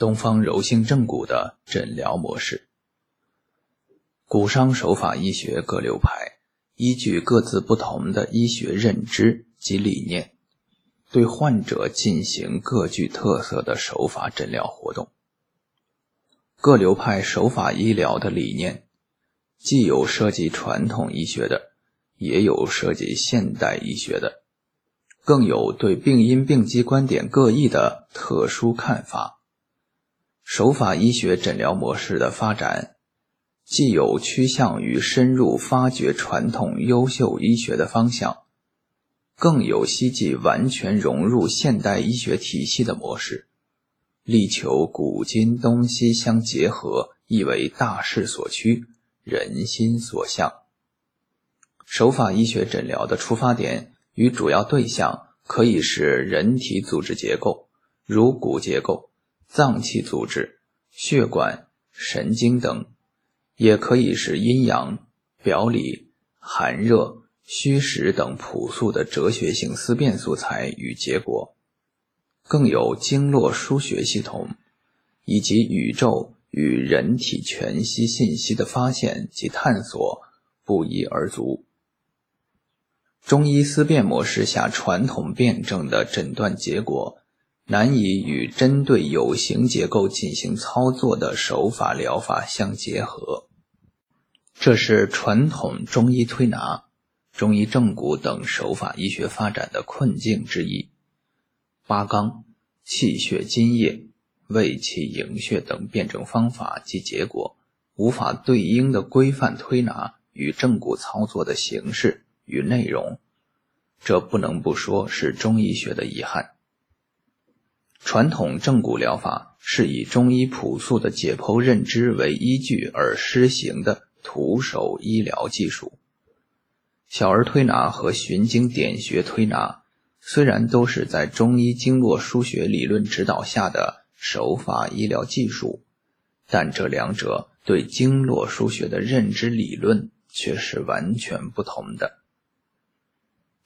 东方柔性正骨的诊疗模式。骨伤手法医学各流派依据各自不同的医学认知及理念，对患者进行各具特色的手法诊疗活动。各流派手法医疗的理念，既有涉及传统医学的，也有涉及现代医学的，更有对病因病机观点各异的特殊看法。手法医学诊疗模式的发展，既有趋向于深入发掘传统优秀医学的方向，更有希冀完全融入现代医学体系的模式。力求古今东西相结合，亦为大势所趋，人心所向。手法医学诊疗的出发点与主要对象可以是人体组织结构，如骨结构、脏器组织、血管、神经等；也可以是阴阳、表里、寒热、虚实等朴素的哲学性思辨素材与结果。更有经络输血系统，以及宇宙与人体全息信息的发现及探索，不一而足。中医思辨模式下传统辩证的诊断结果，难以与针对有形结构进行操作的手法疗法相结合，这是传统中医推拿、中医正骨等手法医学发展的困境之一。八纲、气血津液、胃气营血等辩证方法及结果，无法对应的规范推拿与正骨操作的形式与内容，这不能不说是中医学的遗憾。传统正骨疗法是以中医朴素的解剖认知为依据而施行的徒手医疗技术，小儿推拿和循经点穴推拿。虽然都是在中医经络输血理论指导下的手法医疗技术，但这两者对经络输血的认知理论却是完全不同的。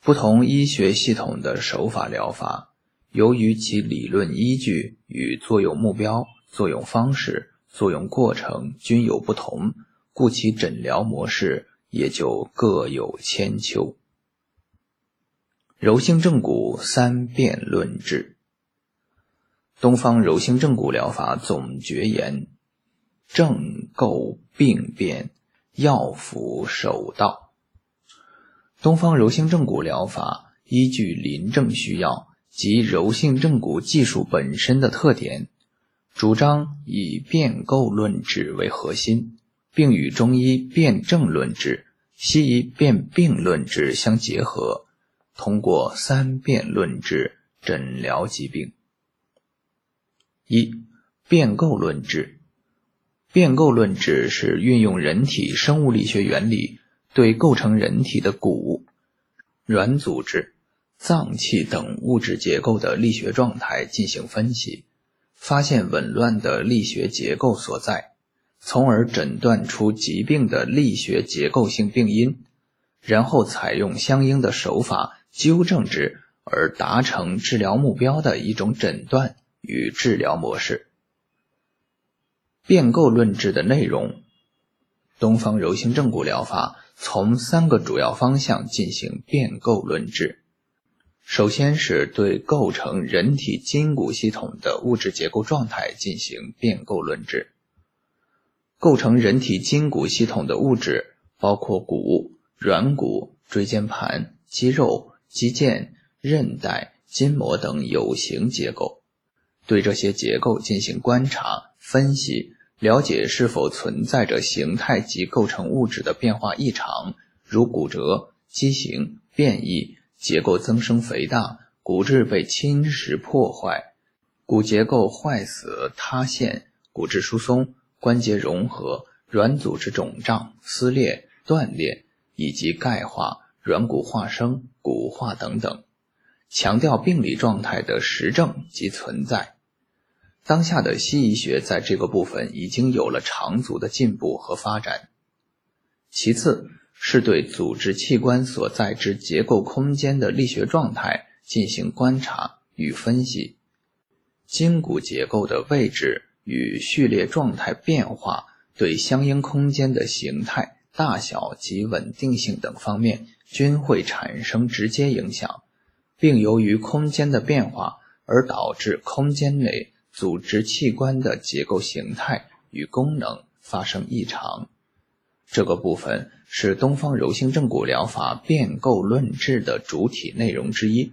不同医学系统的手法疗法，由于其理论依据与作用目标、作用方式、作用过程均有不同，故其诊疗模式也就各有千秋。柔性正骨三辩论治，东方柔性正骨疗法总诀言：正构病变，药服手道。东方柔性正骨疗法依据临症需要及柔性正骨技术本身的特点，主张以变构论治为核心，并与中医辨证论治、西医辨病论治相结合。通过三辨论治诊疗疾病。一变构论治，变构论治是运用人体生物力学原理，对构成人体的骨、软组织、脏器等物质结构的力学状态进行分析，发现紊乱的力学结构所在，从而诊断出疾病的力学结构性病因，然后采用相应的手法。纠正之而达成治疗目标的一种诊断与治疗模式。变构论治的内容，东方柔性正骨疗法从三个主要方向进行变构论治。首先是对构成人体筋骨系统的物质结构状态进行变构论治。构成人体筋骨系统的物质包括骨、软骨、椎间盘、肌肉。肌腱、韧带、筋膜等有形结构，对这些结构进行观察、分析，了解是否存在着形态及构成物质的变化异常，如骨折、畸形、变异、结构增生肥大、骨质被侵蚀破坏、骨结构坏死塌陷、骨质疏松、关节融合、软组织肿胀、撕裂、断裂以及钙化。软骨化生、骨化等等，强调病理状态的实证及存在。当下的西医学在这个部分已经有了长足的进步和发展。其次，是对组织器官所在之结构空间的力学状态进行观察与分析，筋骨结构的位置与序列状态变化对相应空间的形态、大小及稳定性等方面均会产生直接影响，并由于空间的变化而导致空间内组织器官的结构形态与功能发生异常。这个部分是东方柔性正骨疗法变构论治的主体内容之一。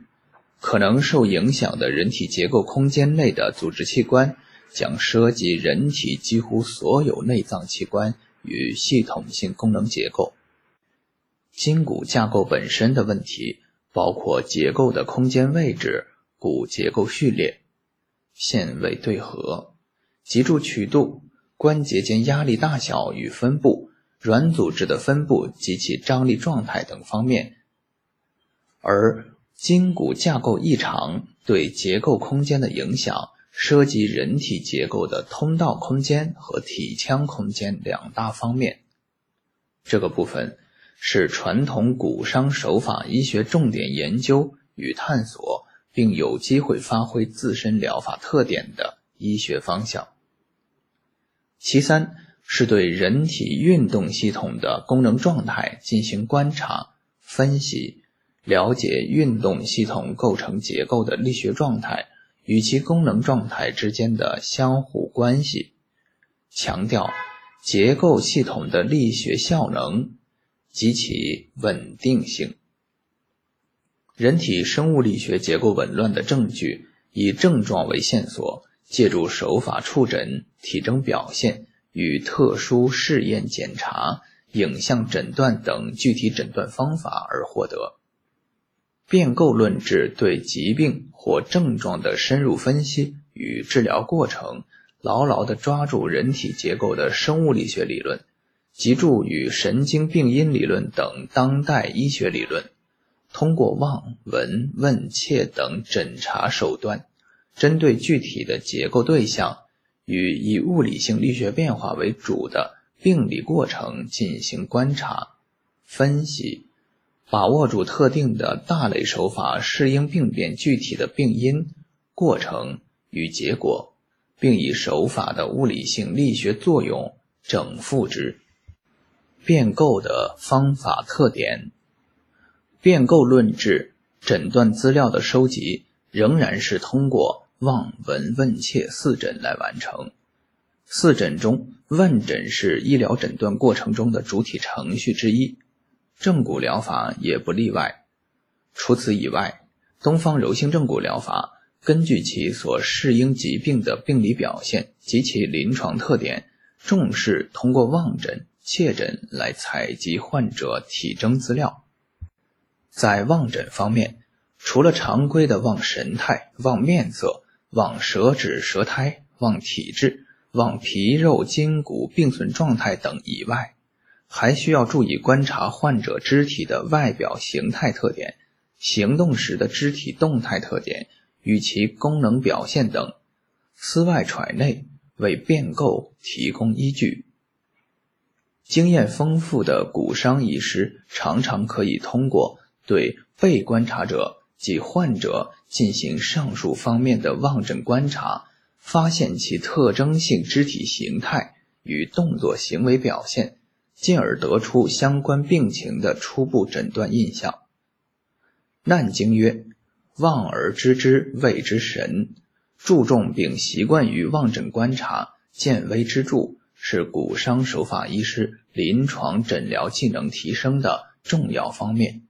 可能受影响的人体结构空间内的组织器官，将涉及人体几乎所有内脏器官与系统性功能结构。筋骨架构本身的问题，包括结构的空间位置、骨结构序列、线位对合、脊柱曲度、关节间压力大小与分布、软组织的分布及其张力状态等方面，而。筋骨架构异常对结构空间的影响，涉及人体结构的通道空间和体腔空间两大方面。这个部分是传统骨伤手法医学重点研究与探索，并有机会发挥自身疗法特点的医学方向。其三是对人体运动系统的功能状态进行观察分析。了解运动系统构成结构的力学状态与其功能状态之间的相互关系，强调结构系统的力学效能及其稳定性。人体生物力学结构紊乱的证据，以症状为线索，借助手法触诊、体征表现与特殊试验检查、影像诊断等具体诊断方法而获得。变构论治对疾病或症状的深入分析与治疗过程，牢牢地抓住人体结构的生物力学理论、脊柱与神经病因理论等当代医学理论，通过望、闻、问、切等诊查手段，针对具体的结构对象与以物理性力学变化为主的病理过程进行观察、分析。把握住特定的大类手法适应病变具体的病因、过程与结果，并以手法的物理性力学作用整复之。变构的方法特点，变构论治诊断资料的收集仍然是通过望、闻、问、切四诊来完成。四诊中，问诊是医疗诊断过程中的主体程序之一。正骨疗法也不例外。除此以外，东方柔性正骨疗法根据其所适应疾病的病理表现及其临床特点，重视通过望诊、切诊来采集患者体征资料。在望诊方面，除了常规的望神态、望面色、望舌质、舌苔、望体质、望皮肉筋骨并存状态等以外，还需要注意观察患者肢体的外表形态特点、行动时的肢体动态特点与其功能表现等，思外揣内，为变构提供依据。经验丰富的骨伤医师常常可以通过对被观察者及患者进行上述方面的望诊观察，发现其特征性肢体形态与动作行为表现。进而得出相关病情的初步诊断印象。难经曰：“望而知之谓之神。”注重并习惯于望诊观察，见微知著，是骨伤手法医师临床诊疗技能提升的重要方面。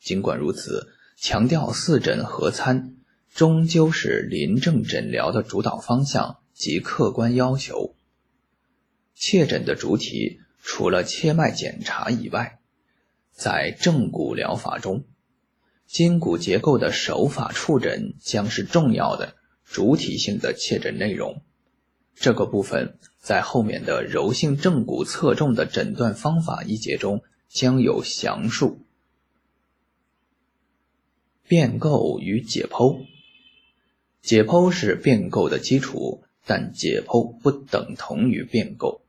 尽管如此，强调四诊合参，终究是临症诊疗的主导方向及客观要求。切诊的主体。除了切脉检查以外，在正骨疗法中，筋骨结构的手法触诊将是重要的主体性的切诊内容。这个部分在后面的柔性正骨侧重的诊断方法一节中将有详述。变构与解剖，解剖是变构的基础，但解剖不等同于变构。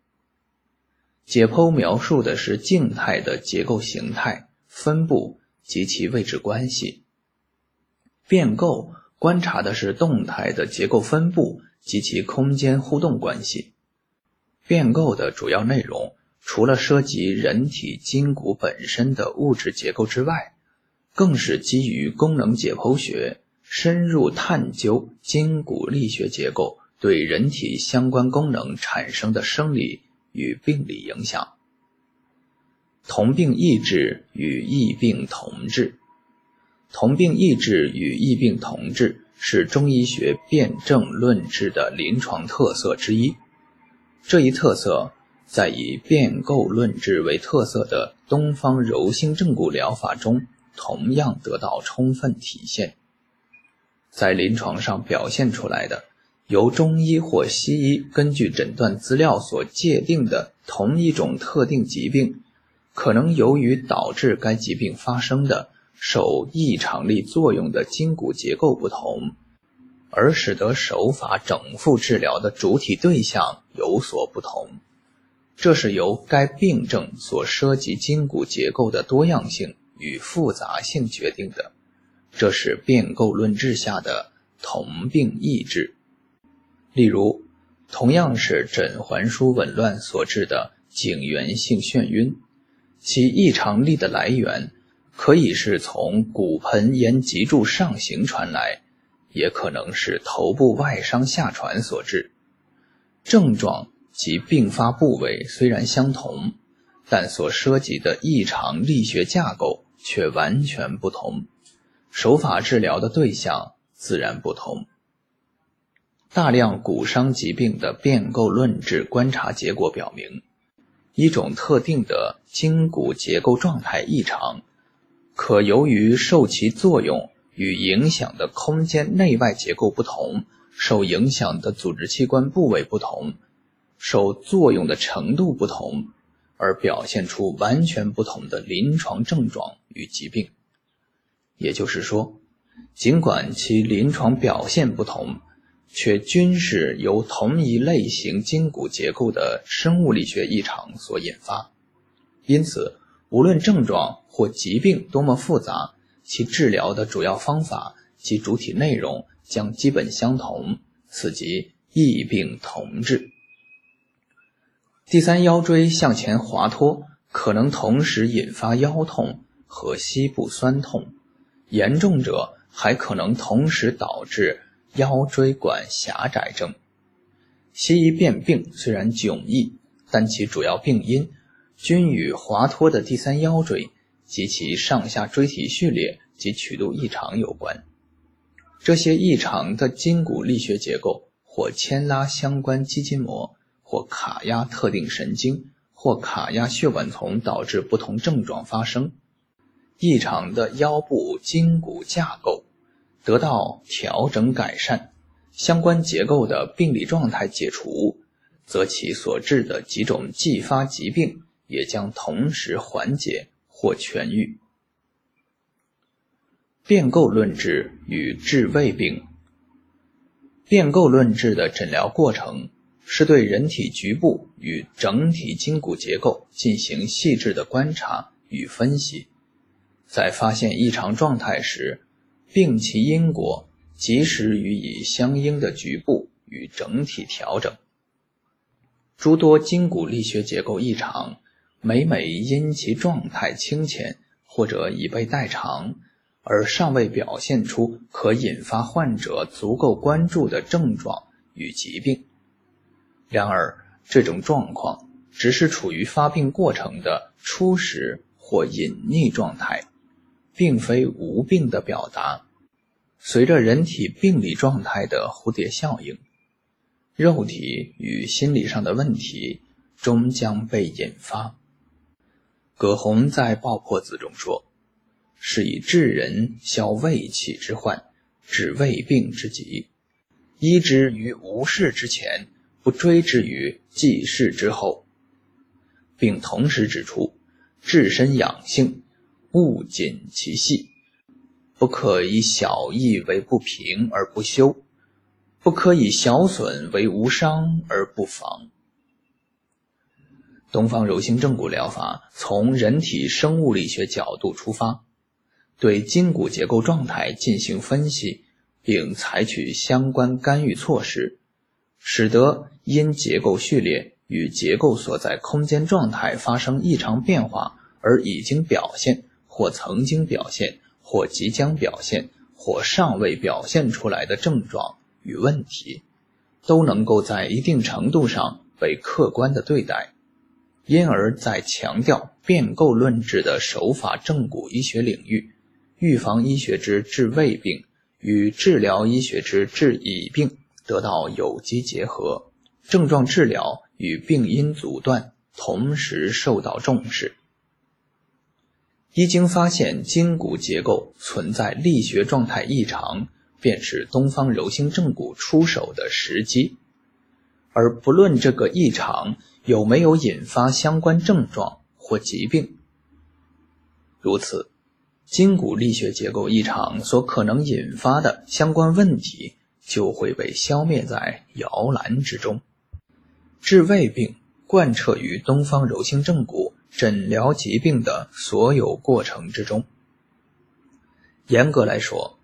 解剖描述的是静态的结构形态分布及其位置关系，变构观察的是动态的结构分布及其空间互动关系。变构的主要内容，除了涉及人体筋骨本身的物质结构之外，更是基于功能解剖学，深入探究筋骨力学结构对人体相关功能产生的生理与病理影响。同病异治与异病同治，同病异治与异病同治是中医学辨证论治的临床特色之一。这一特色在以变构论治为特色的东方柔性正骨疗法中同样得到充分体现。在临床上表现出来的，由中医或西医根据诊断资料所界定的同一种特定疾病，可能由于导致该疾病发生的受异常力作用的筋骨结构不同。而使得手法整复治疗的主体对象有所不同，这是由该病症所涉及筋骨结构的多样性与复杂性决定的。这是变构论治下的同病异治。例如，同样是枕环枢紊乱所致的颈源性眩晕，其异常力的来源可以是从骨盆沿脊柱上行传来。也可能是头部外伤下传所致，症状及并发部位虽然相同，但所涉及的异常力学架构却完全不同，手法治疗的对象自然不同。大量骨伤疾病的变构论治观察结果表明，一种特定的筋骨结构状态异常，可由于受其作用。与影响的空间内外结构不同，受影响的组织器官部位不同，受作用的程度不同，而表现出完全不同的临床症状与疾病。也就是说，尽管其临床表现不同，却均是由同一类型筋骨结构的生物力学异常所引发。因此，无论症状或疾病多么复杂。其治疗的主要方法及主体内容将基本相同，此即异病同治。第三腰椎向前滑脱，可能同时引发腰痛和膝部酸痛，严重者还可能同时导致腰椎管狭窄症。西医辨病虽然迥异，但其主要病因均与滑脱的第三腰椎。及其上下椎体序列及曲度异常有关。这些异常的筋骨力学结构，或牵拉相关肌筋膜，或卡压特定神经，或卡压血管丛，导致不同症状发生。异常的腰部筋骨架构得到调整改善，相关结构的病理状态解除，则其所致的几种继发疾病也将同时缓解。或痊愈。变构论治与治胃病。变构论治的诊疗过程是对人体局部与整体筋骨结构进行细致的观察与分析，在发现异常状态时，病其因果，及时予以相应的局部与整体调整。诸多筋骨力学结构异常。每每因其状态清浅或者已被代偿，而尚未表现出可引发患者足够关注的症状与疾病。然而，这种状况只是处于发病过程的初始或隐匿状态，并非无病的表达。随着人体病理状态的蝴蝶效应，肉体与心理上的问题终将被引发。葛洪在《爆破子》中说：“是以治人消胃气之患，治胃病之疾，医之于无事之前，不追之于既事之后，并同时指出，治身养性，勿谨其细，不可以小益为不平而不修，不可以小损为无伤而不防。”东方柔性正骨疗法从人体生物力学角度出发，对筋骨结构状态进行分析，并采取相关干预措施，使得因结构序列与结构所在空间状态发生异常变化而已经表现或曾经表现或即将表现或尚未表现出来的症状与问题，都能够在一定程度上被客观的对待。因而，在强调变构论治的手法正骨医学领域，预防医学之治胃病与治疗医学之治乙病得到有机结合，症状治疗与病因阻断同时受到重视。一经发现筋骨结构存在力学状态异常，便是东方柔性正骨出手的时机，而不论这个异常。有没有引发相关症状或疾病？如此，筋骨力学结构异常所可能引发的相关问题就会被消灭在摇篮之中。治胃病贯彻于东方柔性正骨诊疗疾病的所有过程之中。严格来说，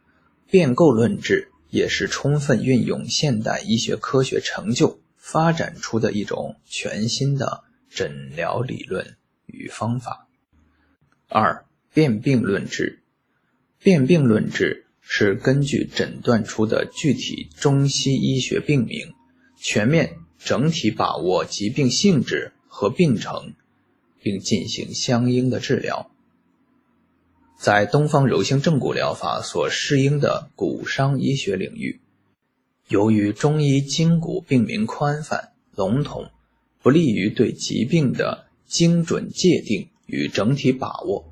变构论治也是充分运用现代医学科学成就。发展出的一种全新的诊疗理论与方法。二、辨病论治。辨病论治是根据诊断出的具体中西医学病名，全面整体把握疾病性质和病程，并进行相应的治疗。在东方柔性正骨疗法所适应的骨伤医学领域。由于中医筋骨病名宽泛笼统，不利于对疾病的精准界定与整体把握，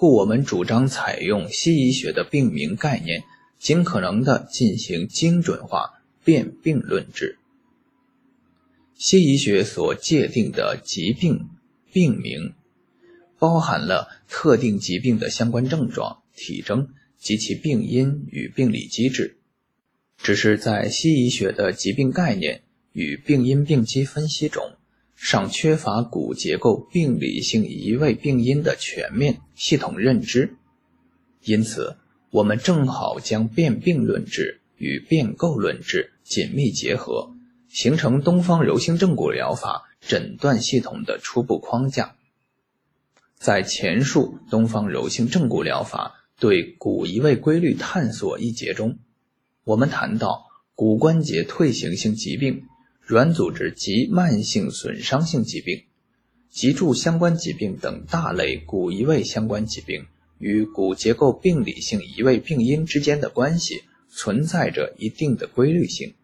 故我们主张采用西医学的病名概念，尽可能的进行精准化辨病论治。西医学所界定的疾病病名，包含了特定疾病的相关症状、体征及其病因与病理机制。只是在西医学的疾病概念与病因病机分析中，尚缺乏骨结构病理性移位病因的全面系统认知，因此，我们正好将辨病论治与变构论治紧密结合，形成东方柔性正骨疗法诊断系统的初步框架。在前述东方柔性正骨疗法对骨移位规律探索一节中。我们谈到骨关节退行性疾病、软组织及慢性损伤性疾病、脊柱相关疾病等大类骨移位相关疾病与骨结构病理性移位病因之间的关系存在着一定的规律性。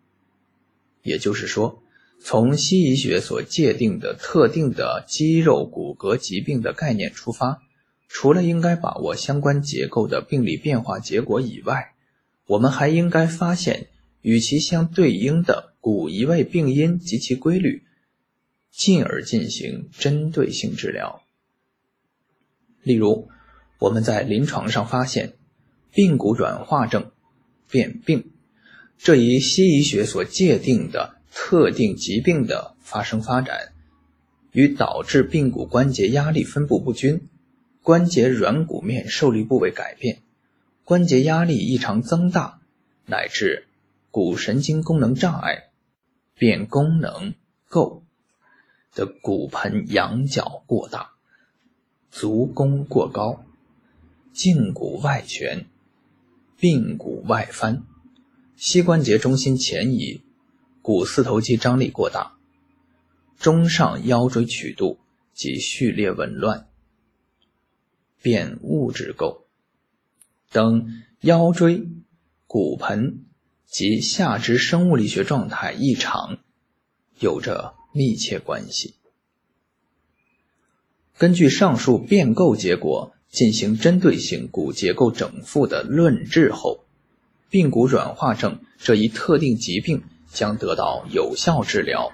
也就是说，从西医学所界定的特定的肌肉骨骼疾病的概念出发，除了应该把握相关结构的病理变化结果以外，我们还应该发现与其相对应的骨移位病因及其规律，进而进行针对性治疗。例如，我们在临床上发现髌骨软化症变病这一西医学所界定的特定疾病的发生发展，与导致髌骨关节压力分布不均、关节软骨面受力部位改变。关节压力异常增大，乃至骨神经功能障碍、变功能构的骨盆仰角过大、足弓过高、胫骨外旋、髌骨外翻、膝关节中心前移、股四头肌张力过大、中上腰椎曲度及序列紊乱、变物质构。等腰椎、骨盆及下肢生物力学状态异常有着密切关系。根据上述变构结果进行针对性骨结构整复的论治后，髌骨软化症这一特定疾病将得到有效治疗，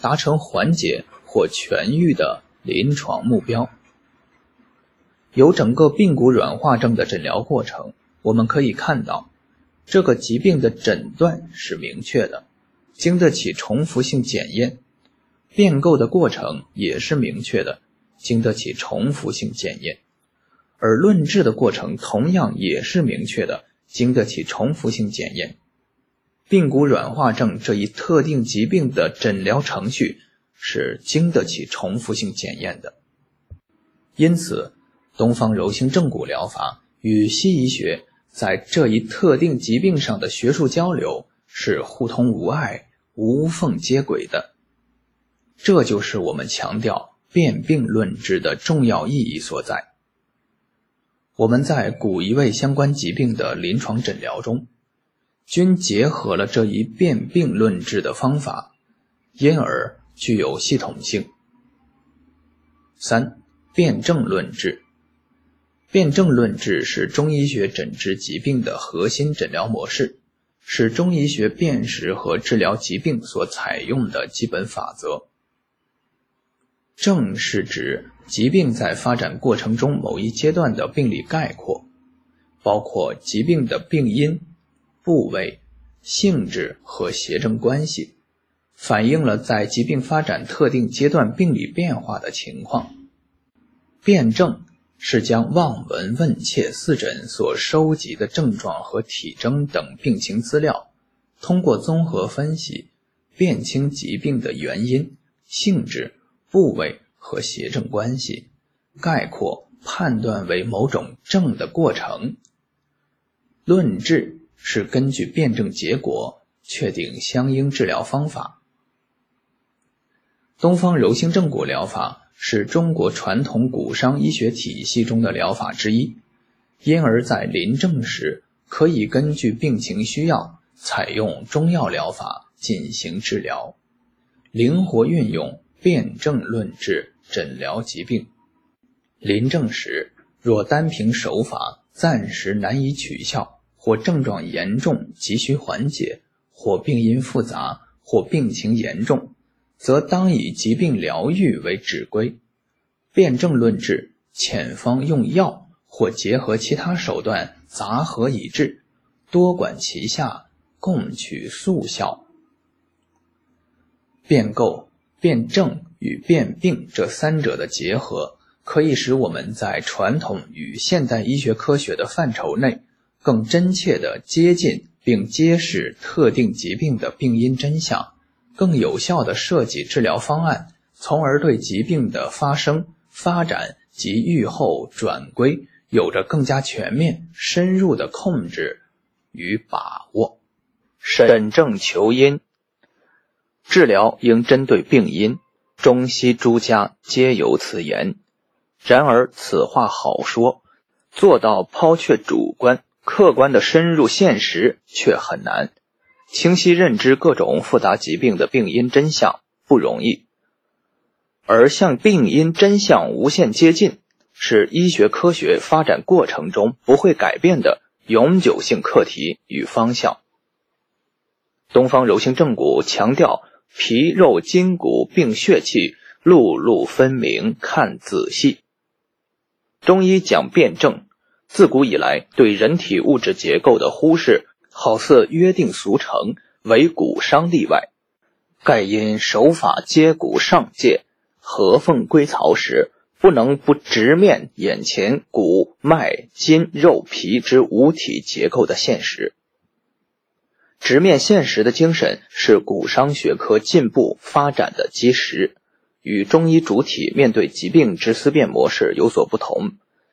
达成缓解或痊愈的临床目标。由整个髌骨软化症的诊疗过程，我们可以看到，这个疾病的诊断是明确的，经得起重复性检验；变构的过程也是明确的，经得起重复性检验；而论治的过程同样也是明确的，经得起重复性检验。髌骨软化症这一特定疾病的诊疗程序是经得起重复性检验的。因此，东方柔性正骨疗法与西医学在这一特定疾病上的学术交流是互通无碍、无缝接轨的。这就是我们强调辨病论治的重要意义所在。我们在古一位相关疾病的临床诊疗中，均结合了这一辨病论治的方法，因而具有系统性。三。辨证论治，辨证论治是中医学诊治疾病的核心诊疗模式，是中医学辨识和治疗疾病所采用的基本法则。症是指疾病在发展过程中某一阶段的病理概括，包括疾病的病因、部位、性质和邪正关系，反映了在疾病发展特定阶段病理变化的情况。辨证是将望闻问切四诊所收集的症状和体征等病情资料，通过综合分析，辨清疾病的原因、性质、部位和邪正关系，概括判断为某种症的过程。论治是根据辨证结果确定相应治疗方法。东方柔性正骨疗法。是中国传统骨伤医学体系中的疗法之一，因而，在临证时可以根据病情需要采用中药疗法进行治疗，灵活运用辨证论治诊疗疾病。临证时，若单凭手法暂时难以取效，或症状严重急需缓解，或病因复杂，或病情严重。则当以疾病疗愈为指归，辨证论治，遣方用药或结合其他手段杂合以治，多管齐下，共取速效。辨构、辨证与辨病这三者的结合，可以使我们在传统与现代医学科学的范畴内，更真切地接近并揭示特定疾病的病因真相。更有效地设计治疗方案，从而对疾病的发生、发展及预后转归有着更加全面、深入的控制与把握。审证求因，治疗应针对病因，中西诸家皆有此言。然而此话好说，做到抛却主观、客观的深入现实却很难。清晰认知各种复杂疾病的病因真相不容易，而向病因真相无限接近，是医学科学发展过程中不会改变的永久性课题与方向。东方柔性正骨强调皮肉筋骨并血气，路路分明，看仔细。中医讲辩证，自古以来对人体物质结构的忽视。好似约定俗成，唯骨伤例外。盖因手法接骨上界，合缝归槽时，不能不直面眼前骨脉筋肉皮之五体结构的现实。直面现实的精神，是骨伤学科进步发展的基石，与中医主体面对疾病之思辨模式有所不同。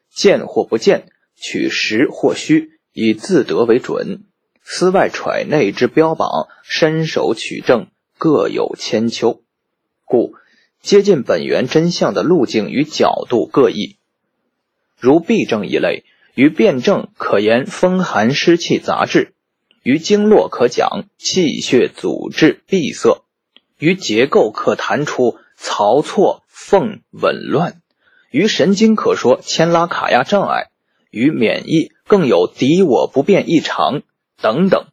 见或不见，取实或虚，以自得为准。思外揣内之标榜，伸手取证各有千秋，故接近本源真相的路径与角度各异。如痹症一类，于辨证可言风寒湿气杂质；于经络可讲气血阻滞闭塞；于结构可谈出槽错缝紊乱；于神经可说牵拉卡压障碍；于免疫更有敌我不变异常。等等，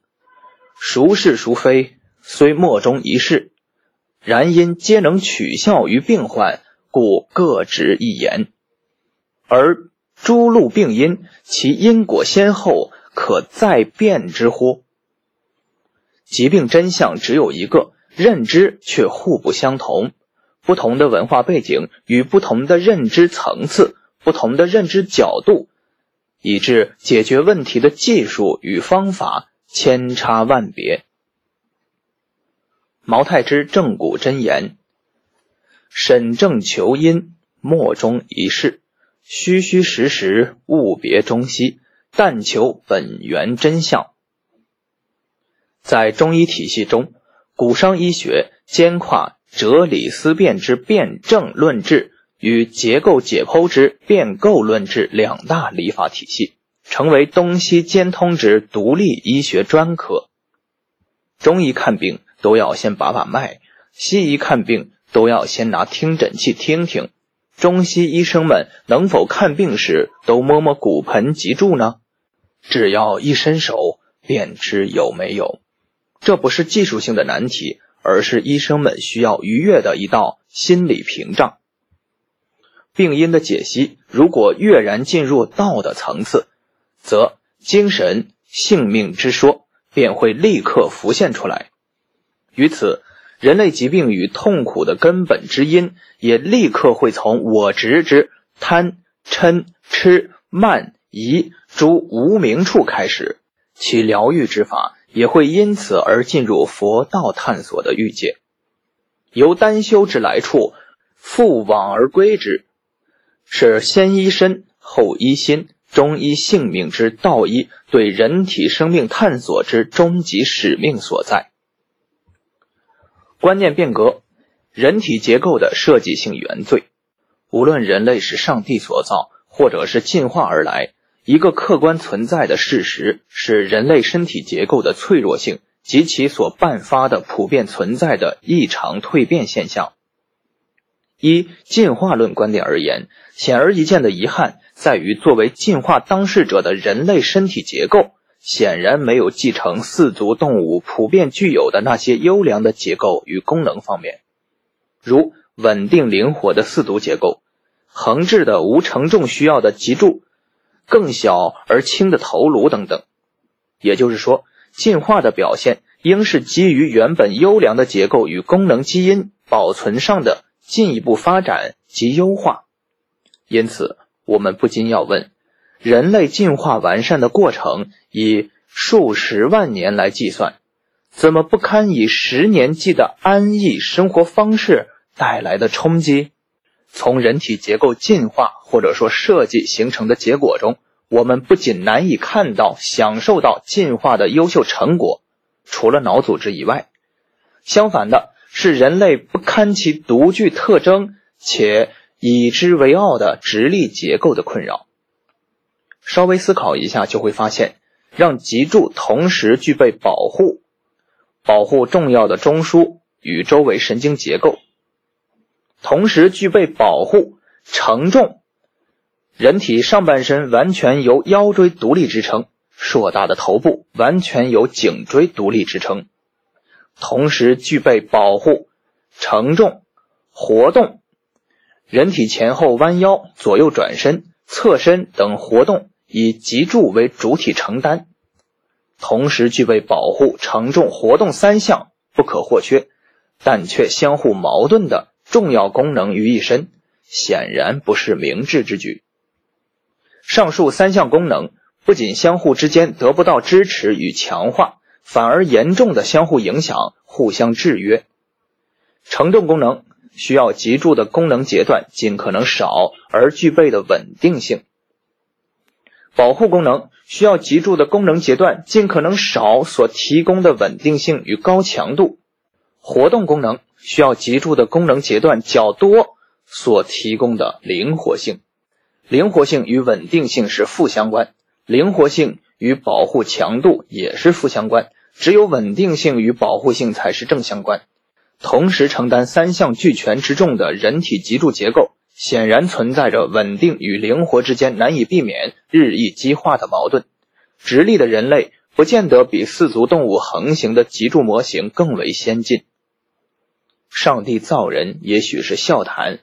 孰是孰非，虽莫衷一是，然因皆能取效于病患，故各执一言。而诸路病因，其因果先后，可再辨之乎？疾病真相只有一个，认知却互不相同。不同的文化背景与不同的认知层次，不同的认知角度。以致解决问题的技术与方法千差万别。毛太之正骨真言：审正求因，莫衷一是；虚虚实实，勿别中西。但求本源真相。在中医体系中，古商医学兼跨哲理思辨之辩证论治与结构解剖之变构论治两大理法体系，成为东西兼通之独立医学专科。中医看病都要先把把脉，西医看病都要先拿听诊器听听。中西医生们能否看病时都摸摸骨盆脊柱呢？只要一伸手，便知有没有。这不是技术性的难题，而是医生们需要逾越的一道心理屏障。病因的解析，如果跃然进入道的层次，则精神性命之说便会立刻浮现出来。于此，人类疾病与痛苦的根本之因，也立刻会从我执之贪嗔痴慢疑诸无名处开始，其疗愈之法。也会因此而进入佛道探索的欲界，由单修之来处，复往而归之，是先医身后医心，中医性命之道医对人体生命探索之终极使命所在。观念变革，人体结构的设计性原罪，无论人类是上帝所造，或者是进化而来。一个客观存在的事实是，人类身体结构的脆弱性及其所伴发的普遍存在的异常蜕变现象。依进化论观点而言，显而易见的遗憾在于，作为进化当事者的人类身体结构，显然没有继承四足动物普遍具有的那些优良的结构与功能方面，如稳定灵活的四足结构、横置的无承重需要的脊柱。更小而轻的头颅等等，也就是说，进化的表现应是基于原本优良的结构与功能基因保存上的进一步发展及优化。因此，我们不禁要问：人类进化完善的过程以数十万年来计算，怎么不堪以十年计的安逸生活方式带来的冲击？从人体结构进化或者说设计形成的结果中，我们不仅难以看到、享受到进化的优秀成果，除了脑组织以外，相反的是人类不堪其独具特征且以之为傲的直立结构的困扰。稍微思考一下，就会发现，让脊柱同时具备保护、保护重要的中枢与周围神经结构。同时具备保护承重，人体上半身完全由腰椎独立支撑，硕大的头部完全由颈椎独立支撑。同时具备保护承重活动，人体前后弯腰、左右转身、侧身等活动以脊柱为主体承担。同时具备保护承重活动三项不可或缺，但却相互矛盾的。重要功能于一身，显然不是明智之举。上述三项功能不仅相互之间得不到支持与强化，反而严重的相互影响、互相制约。承重功能需要脊柱的功能阶段尽可能少而具备的稳定性，保护功能需要脊柱的功能阶段尽可能少所提供的稳定性与高强度，活动功能。需要脊柱的功能阶段较多所提供的灵活性，灵活性与稳定性是负相关，灵活性与保护强度也是负相关，只有稳定性与保护性才是正相关。同时承担三项俱全之重的人体脊柱结构，显然存在着稳定与灵活之间难以避免、日益激化的矛盾。直立的人类不见得比四足动物横行的脊柱模型更为先进。上帝造人也许是笑谈，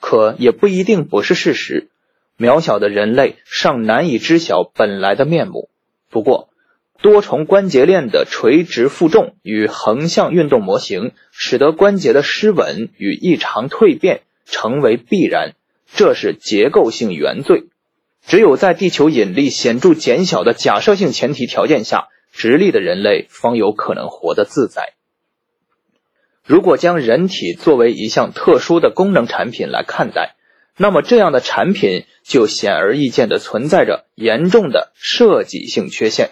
可也不一定不是事实。渺小的人类尚难以知晓本来的面目。不过，多重关节链的垂直负重与横向运动模型，使得关节的失稳与异常蜕变成为必然，这是结构性原罪。只有在地球引力显著减小的假设性前提条件下，直立的人类方有可能活得自在。如果将人体作为一项特殊的功能产品来看待，那么这样的产品就显而易见的存在着严重的设计性缺陷。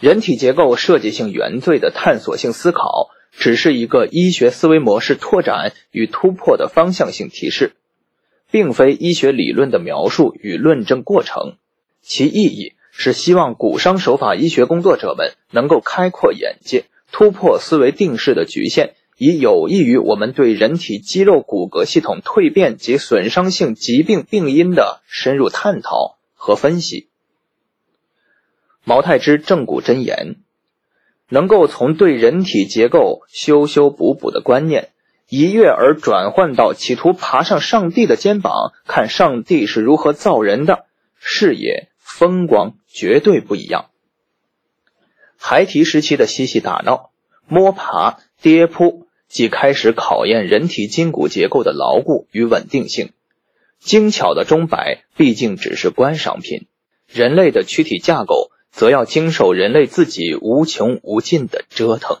人体结构设计性原罪的探索性思考，只是一个医学思维模式拓展与突破的方向性提示，并非医学理论的描述与论证过程。其意义是希望骨伤手法医学工作者们能够开阔眼界。突破思维定式的局限，以有益于我们对人体肌肉骨骼系统蜕变及损伤性疾病病因的深入探讨和分析。毛太之正骨真言，能够从对人体结构修修补补的观念，一跃而转换到企图爬上上帝的肩膀，看上帝是如何造人的视野，风光绝对不一样。孩提时期的嬉戏打闹、摸爬跌扑，即开始考验人体筋骨结构的牢固与稳定性。精巧的钟摆毕竟只是观赏品，人类的躯体架构则要经受人类自己无穷无尽的折腾。